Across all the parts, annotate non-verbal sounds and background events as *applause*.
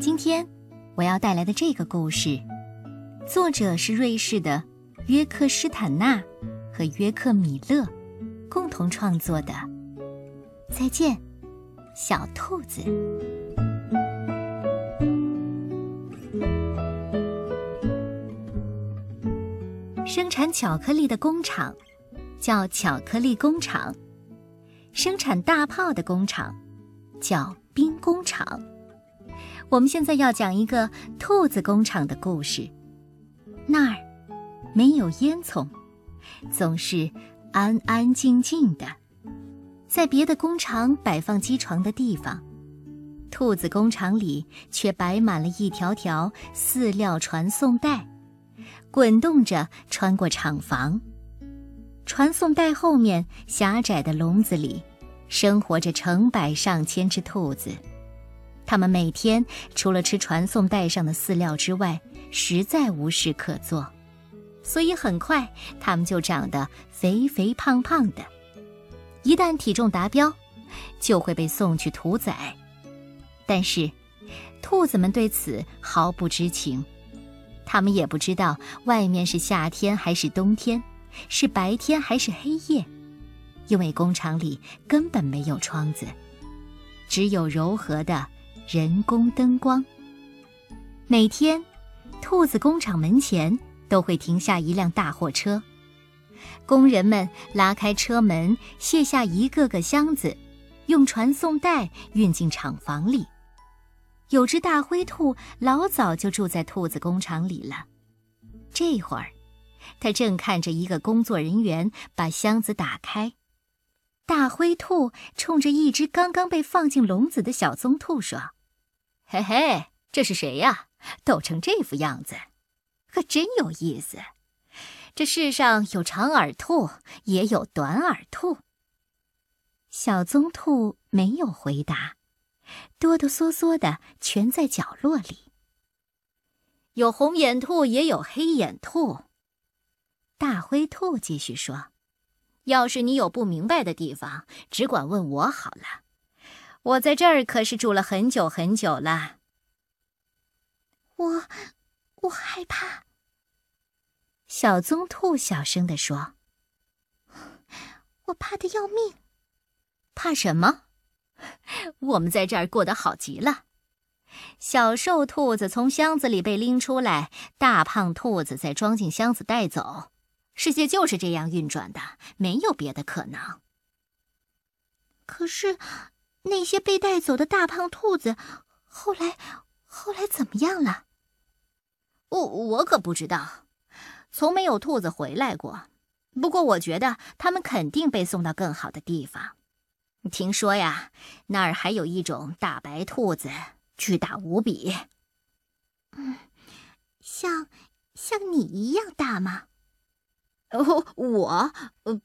今天我要带来的这个故事，作者是瑞士的约克施坦纳和约克米勒共同创作的。再见，小兔子。生产巧克力的工厂叫巧克力工厂，生产大炮的工厂叫兵工厂。我们现在要讲一个兔子工厂的故事。那儿没有烟囱，总是安安静静的。在别的工厂摆放机床的地方，兔子工厂里却摆满了一条条饲料传送带，滚动着穿过厂房。传送带后面狭窄的笼子里，生活着成百上千只兔子。他们每天除了吃传送带上的饲料之外，实在无事可做，所以很快他们就长得肥肥胖胖的。一旦体重达标，就会被送去屠宰。但是，兔子们对此毫不知情，它们也不知道外面是夏天还是冬天，是白天还是黑夜，因为工厂里根本没有窗子，只有柔和的。人工灯光。每天，兔子工厂门前都会停下一辆大货车，工人们拉开车门，卸下一个个箱子，用传送带运进厂房里。有只大灰兔老早就住在兔子工厂里了，这会儿，它正看着一个工作人员把箱子打开。大灰兔冲着一只刚刚被放进笼子的小棕兔说。嘿嘿，这是谁呀？抖成这副样子，可真有意思。这世上有长耳兔，也有短耳兔。小棕兔没有回答，哆哆嗦嗦的蜷在角落里。有红眼兔，也有黑眼兔。大灰兔继续说：“要是你有不明白的地方，只管问我好了。”我在这儿可是住了很久很久了。我，我害怕。小棕兔小声地说：“我怕的要命。”怕什么？我们在这儿过得好极了。小瘦兔子从箱子里被拎出来，大胖兔子再装进箱子带走。世界就是这样运转的，没有别的可能。可是。那些被带走的大胖兔子，后来后来怎么样了？我我可不知道，从没有兔子回来过。不过我觉得他们肯定被送到更好的地方。听说呀，那儿还有一种大白兔子，巨大无比。嗯，像像你一样大吗？哦，我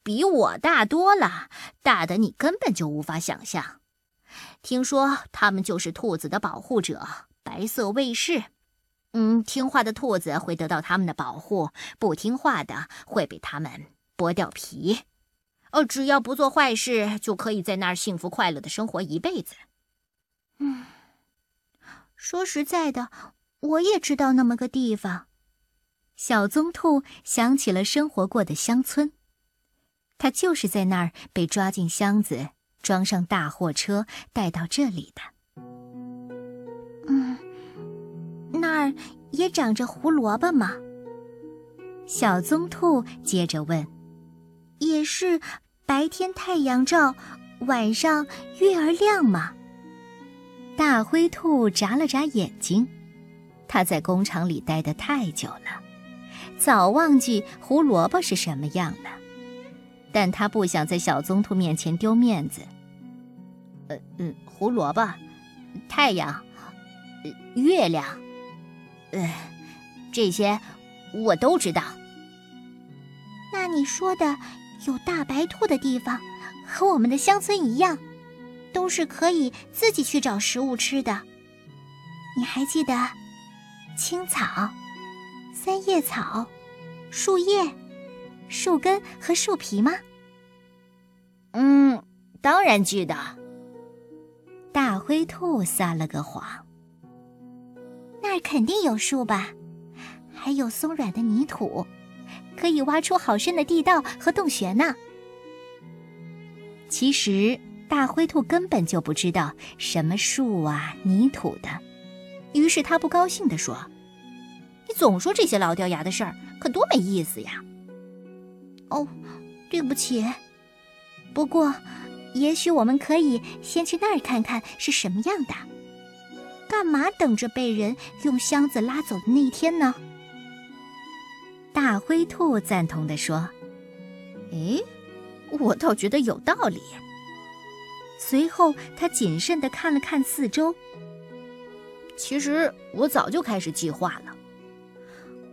比我大多了，大的你根本就无法想象。听说他们就是兔子的保护者，白色卫士。嗯，听话的兔子会得到他们的保护，不听话的会被他们剥掉皮。哦，只要不做坏事，就可以在那儿幸福快乐的生活一辈子。嗯，说实在的，我也知道那么个地方。小棕兔想起了生活过的乡村，它就是在那儿被抓进箱子。装上大货车带到这里的。嗯，那儿也长着胡萝卜吗？小棕兔接着问。也是白天太阳照，晚上月儿亮吗？大灰兔眨了眨眼睛，它在工厂里待得太久了，早忘记胡萝卜是什么样了。但他不想在小棕兔面前丢面子。呃嗯，胡萝卜，太阳，月亮，呃，这些我都知道。那你说的有大白兔的地方，和我们的乡村一样，都是可以自己去找食物吃的。你还记得青草、三叶草、树叶、树根和树皮吗？嗯，当然记得。灰兔撒了个谎。那儿肯定有树吧？还有松软的泥土，可以挖出好深的地道和洞穴呢。其实大灰兔根本就不知道什么树啊、泥土的，于是他不高兴地说：“你总说这些老掉牙的事儿，可多没意思呀！”哦，对不起。不过，也许我们可以先去那儿看看是什么样的。干嘛等着被人用箱子拉走的那一天呢？大灰兔赞同地说：“诶，我倒觉得有道理。”随后，他谨慎地看了看四周。其实我早就开始计划了，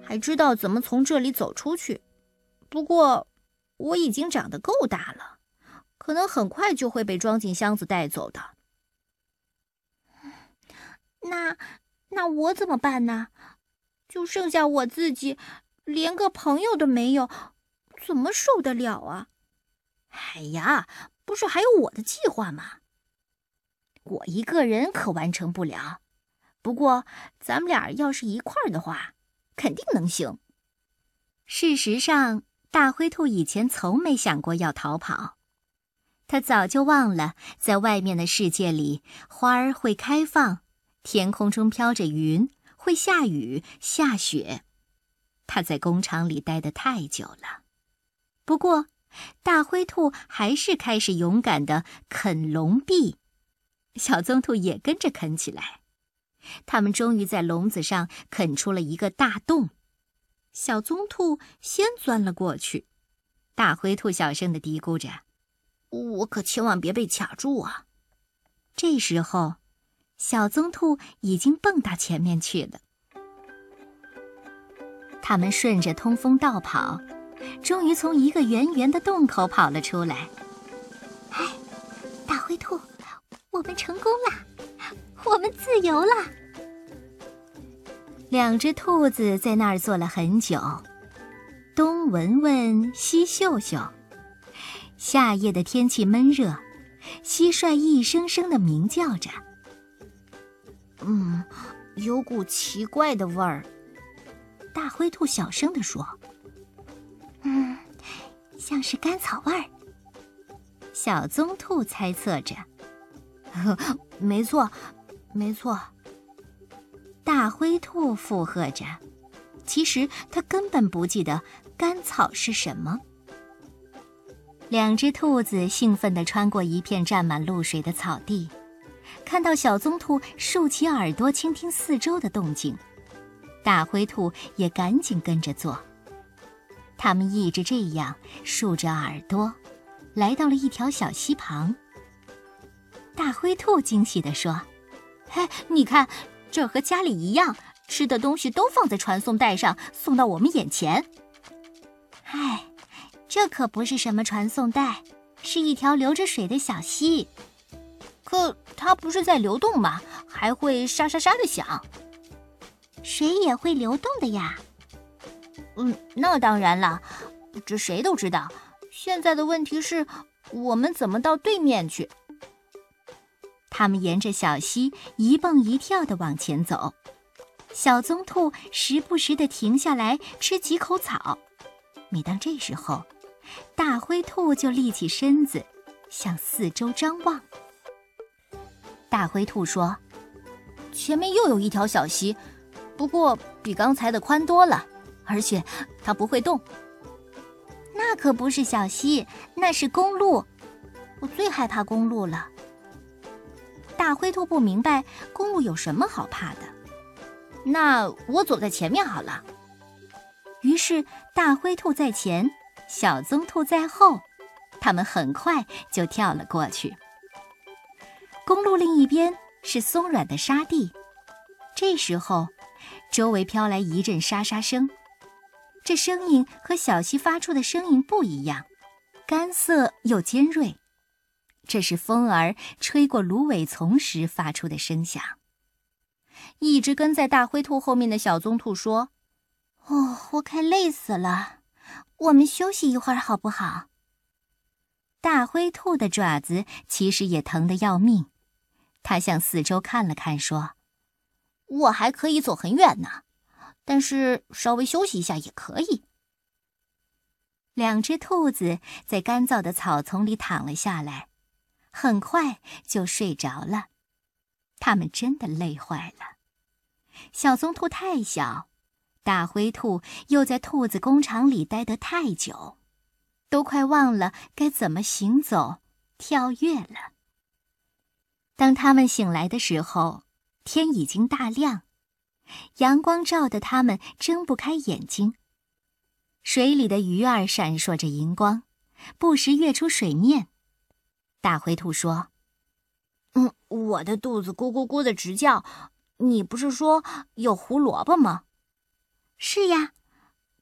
还知道怎么从这里走出去。不过，我已经长得够大了，可能很快就会被装进箱子带走的。那那我怎么办呢？就剩下我自己。连个朋友都没有，怎么受得了啊？哎呀，不是还有我的计划吗？我一个人可完成不了，不过咱们俩要是一块儿的话，肯定能行。事实上，大灰兔以前从没想过要逃跑，他早就忘了在外面的世界里，花儿会开放，天空中飘着云，会下雨下雪。他在工厂里待得太久了，不过，大灰兔还是开始勇敢地啃笼壁，小棕兔也跟着啃起来。他们终于在笼子上啃出了一个大洞，小棕兔先钻了过去。大灰兔小声地嘀咕着：“我可千万别被卡住啊！”这时候，小棕兔已经蹦到前面去了。他们顺着通风道跑，终于从一个圆圆的洞口跑了出来。哎，大灰兔，我们成功了，我们自由了。两只兔子在那儿坐了很久，东闻闻，西嗅嗅。夏夜的天气闷热，蟋蟀一声声的鸣叫着。嗯，有股奇怪的味儿。大灰兔小声地说：“嗯，像是甘草味儿。”小棕兔猜测着：“ *laughs* 没错，没错。”大灰兔附和着：“其实他根本不记得甘草是什么。”两只兔子兴奋地穿过一片沾满露水的草地，看到小棕兔竖起耳朵倾听四周的动静。大灰兔也赶紧跟着做。他们一直这样竖着耳朵，来到了一条小溪旁。大灰兔惊喜地说：“嘿，你看，这和家里一样，吃的东西都放在传送带上，送到我们眼前。”唉，这可不是什么传送带，是一条流着水的小溪。可它不是在流动吗？还会沙沙沙的响。水也会流动的呀。嗯，那当然了，这谁都知道。现在的问题是，我们怎么到对面去？他们沿着小溪一蹦一跳地往前走，小棕兔时不时地停下来吃几口草。每当这时候，大灰兔就立起身子，向四周张望。大灰兔说：“前面又有一条小溪。”不过比刚才的宽多了，而且它不会动。那可不是小溪，那是公路。我最害怕公路了。大灰兔不明白公路有什么好怕的。那我走在前面好了。于是大灰兔在前，小棕兔在后，他们很快就跳了过去。公路另一边是松软的沙地，这时候。周围飘来一阵沙沙声，这声音和小溪发出的声音不一样，干涩又尖锐。这是风儿吹过芦苇丛时发出的声响。一直跟在大灰兔后面的小棕兔说：“哦，我快累死了，我们休息一会儿好不好？”大灰兔的爪子其实也疼得要命，它向四周看了看，说。我还可以走很远呢，但是稍微休息一下也可以。两只兔子在干燥的草丛里躺了下来，很快就睡着了。它们真的累坏了。小棕兔太小，大灰兔又在兔子工厂里待得太久，都快忘了该怎么行走、跳跃了。当他们醒来的时候，天已经大亮，阳光照得他们睁不开眼睛。水里的鱼儿闪烁着银光，不时跃出水面。大灰兔说：“嗯，我的肚子咕咕咕的直叫。你不是说有胡萝卜吗？是呀，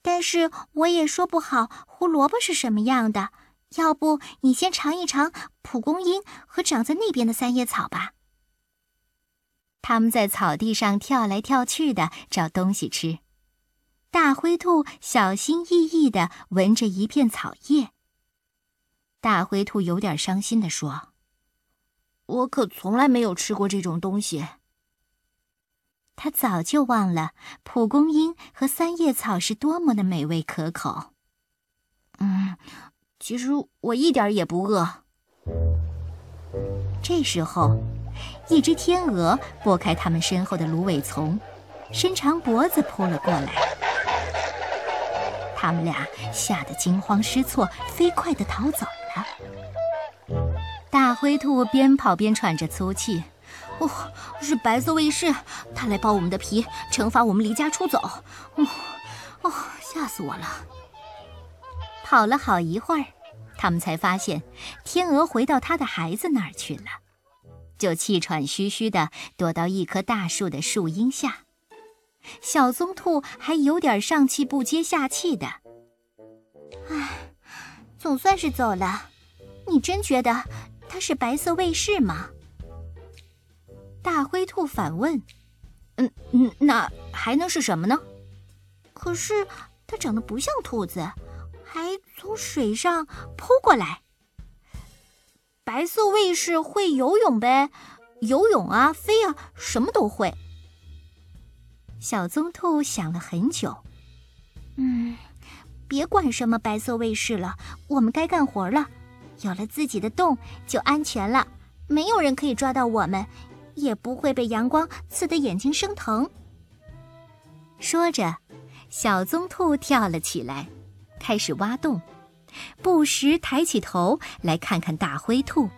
但是我也说不好胡萝卜是什么样的。要不你先尝一尝蒲公英和长在那边的三叶草吧。”他们在草地上跳来跳去的找东西吃。大灰兔小心翼翼地闻着一片草叶。大灰兔有点伤心地说：“我可从来没有吃过这种东西。”他早就忘了蒲公英和三叶草是多么的美味可口。嗯，其实我一点也不饿。这时候，一只天鹅拨开他们身后的芦苇丛，伸长脖子扑了过来。他们俩吓得惊慌失措，飞快地逃走了。大灰兔边跑边喘着粗气：“哦，是白色卫士，他来剥我们的皮，惩罚我们离家出走。哦，哦，吓死我了！”跑了好一会儿，他们才发现天鹅回到他的孩子那儿去了，就气喘吁吁地躲到一棵大树的树荫下。小棕兔还有点上气不接下气的。唉，总算是走了。你真觉得它是白色卫士吗？大灰兔反问。嗯嗯，那还能是什么呢？可是它长得不像兔子，还从水上扑过来。白色卫士会游泳呗？游泳啊，飞啊，什么都会。小棕兔想了很久，嗯，别管什么白色卫士了，我们该干活了。有了自己的洞，就安全了，没有人可以抓到我们，也不会被阳光刺得眼睛生疼。说着，小棕兔跳了起来，开始挖洞，不时抬起头来看看大灰兔。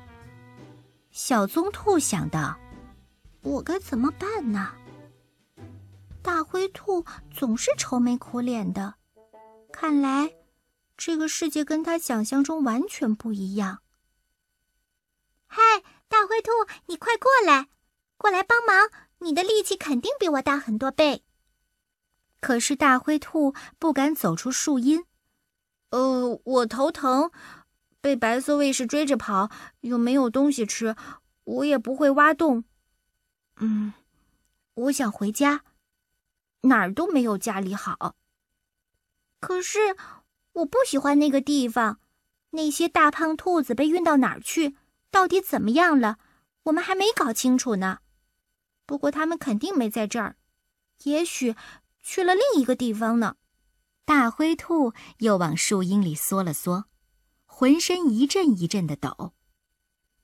小棕兔想到：我该怎么办呢？大灰兔总是愁眉苦脸的，看来这个世界跟他想象中完全不一样。嗨，大灰兔，你快过来，过来帮忙！你的力气肯定比我大很多倍。可是大灰兔不敢走出树荫。呃，我头疼，被白色卫士追着跑，又没有东西吃，我也不会挖洞。嗯，我想回家。哪儿都没有家里好。可是我不喜欢那个地方，那些大胖兔子被运到哪儿去？到底怎么样了？我们还没搞清楚呢。不过他们肯定没在这儿，也许去了另一个地方呢。大灰兔又往树荫里缩了缩，浑身一阵一阵的抖。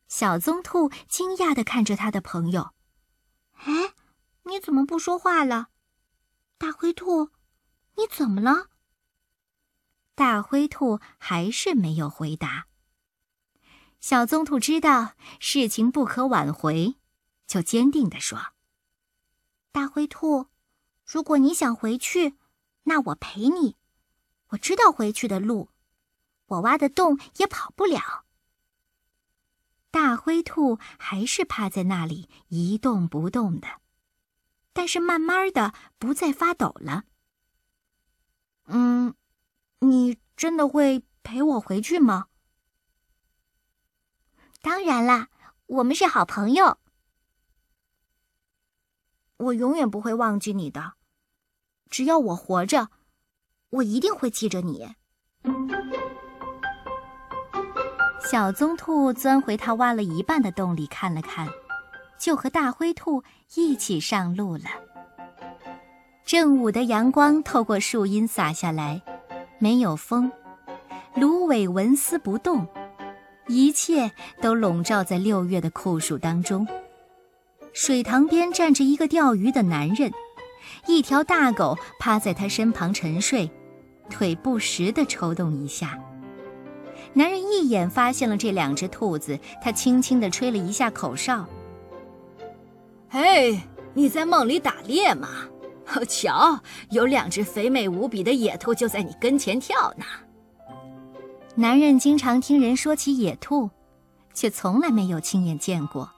小棕兔惊讶的看着他的朋友：“哎，你怎么不说话了？”大灰兔，你怎么了？大灰兔还是没有回答。小棕兔知道事情不可挽回，就坚定地说：“大灰兔，如果你想回去，那我陪你。我知道回去的路，我挖的洞也跑不了。”大灰兔还是趴在那里一动不动的。但是慢慢的不再发抖了。嗯，你真的会陪我回去吗？当然啦，我们是好朋友。我永远不会忘记你的，只要我活着，我一定会记着你。小棕兔钻回它挖了一半的洞里看了看。就和大灰兔一起上路了。正午的阳光透过树荫洒下来，没有风，芦苇纹丝不动，一切都笼罩在六月的酷暑当中。水塘边站着一个钓鱼的男人，一条大狗趴在他身旁沉睡，腿不时地抽动一下。男人一眼发现了这两只兔子，他轻轻地吹了一下口哨：“嘿，你在梦里打猎吗？” *laughs* 瞧，有两只肥美无比的野兔就在你跟前跳呢。男人经常听人说起野兔，却从来没有亲眼见过。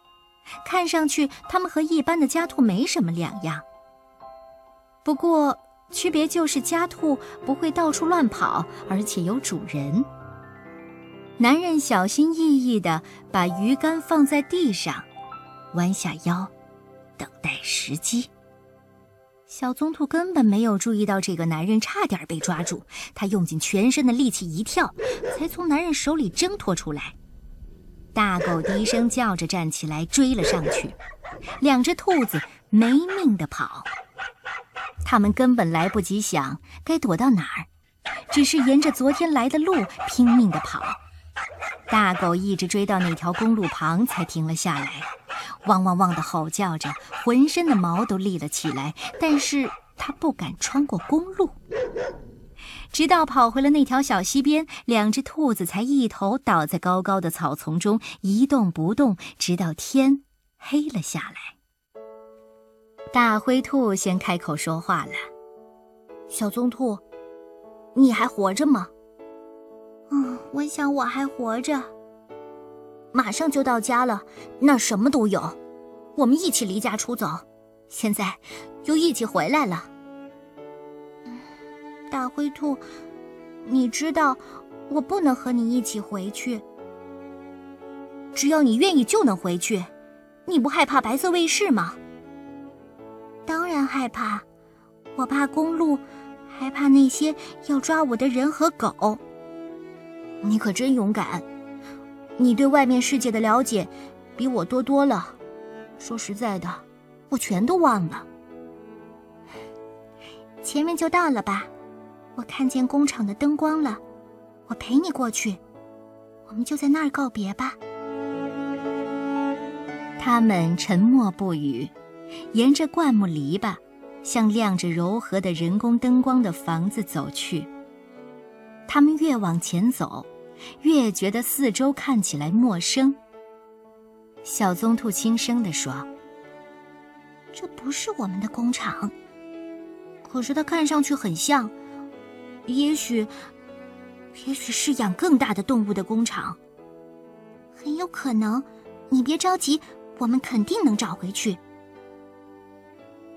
看上去，它们和一般的家兔没什么两样。不过，区别就是家兔不会到处乱跑，而且有主人。男人小心翼翼地把鱼竿放在地上，弯下腰，等待时机。小棕兔根本没有注意到这个男人，差点被抓住。他用尽全身的力气一跳，才从男人手里挣脱出来。大狗低声叫着站起来，追了上去。两只兔子没命地跑，他们根本来不及想该躲到哪儿，只是沿着昨天来的路拼命地跑。大狗一直追到那条公路旁才停了下来。汪汪汪的吼叫着，浑身的毛都立了起来，但是它不敢穿过公路。直到跑回了那条小溪边，两只兔子才一头倒在高高的草丛中，一动不动，直到天黑了下来。大灰兔先开口说话了：“小棕兔，你还活着吗？”“嗯，我想我还活着。”马上就到家了，那什么都有。我们一起离家出走，现在又一起回来了。大灰兔，你知道我不能和你一起回去。只要你愿意，就能回去。你不害怕白色卫士吗？当然害怕，我怕公路，还怕那些要抓我的人和狗。你可真勇敢。你对外面世界的了解比我多多了。说实在的，我全都忘了。前面就到了吧？我看见工厂的灯光了。我陪你过去。我们就在那儿告别吧。他们沉默不语，沿着灌木篱笆，向亮着柔和的人工灯光的房子走去。他们越往前走。越觉得四周看起来陌生。小棕兔轻声地说：“这不是我们的工厂，可是它看上去很像。也许，也许是养更大的动物的工厂。很有可能。你别着急，我们肯定能找回去。”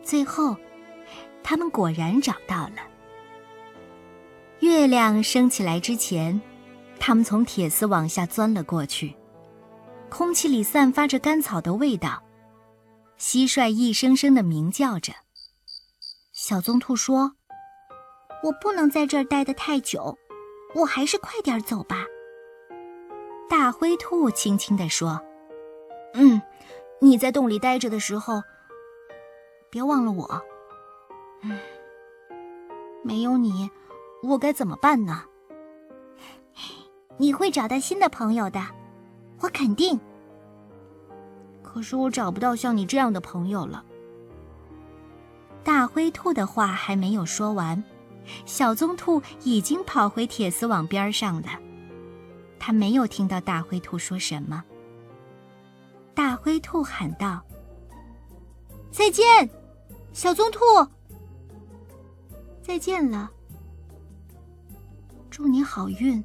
最后，他们果然找到了。月亮升起来之前。他们从铁丝网下钻了过去，空气里散发着干草的味道，蟋蟀一声声的鸣叫着。小棕兔说：“我不能在这儿待得太久，我还是快点走吧。”大灰兔轻轻地说：“嗯，你在洞里待着的时候，别忘了我。嗯，没有你，我该怎么办呢？”你会找到新的朋友的，我肯定。可是我找不到像你这样的朋友了。大灰兔的话还没有说完，小棕兔已经跑回铁丝网边上了。他没有听到大灰兔说什么。大灰兔喊道：“再见，小棕兔。再见了，祝你好运。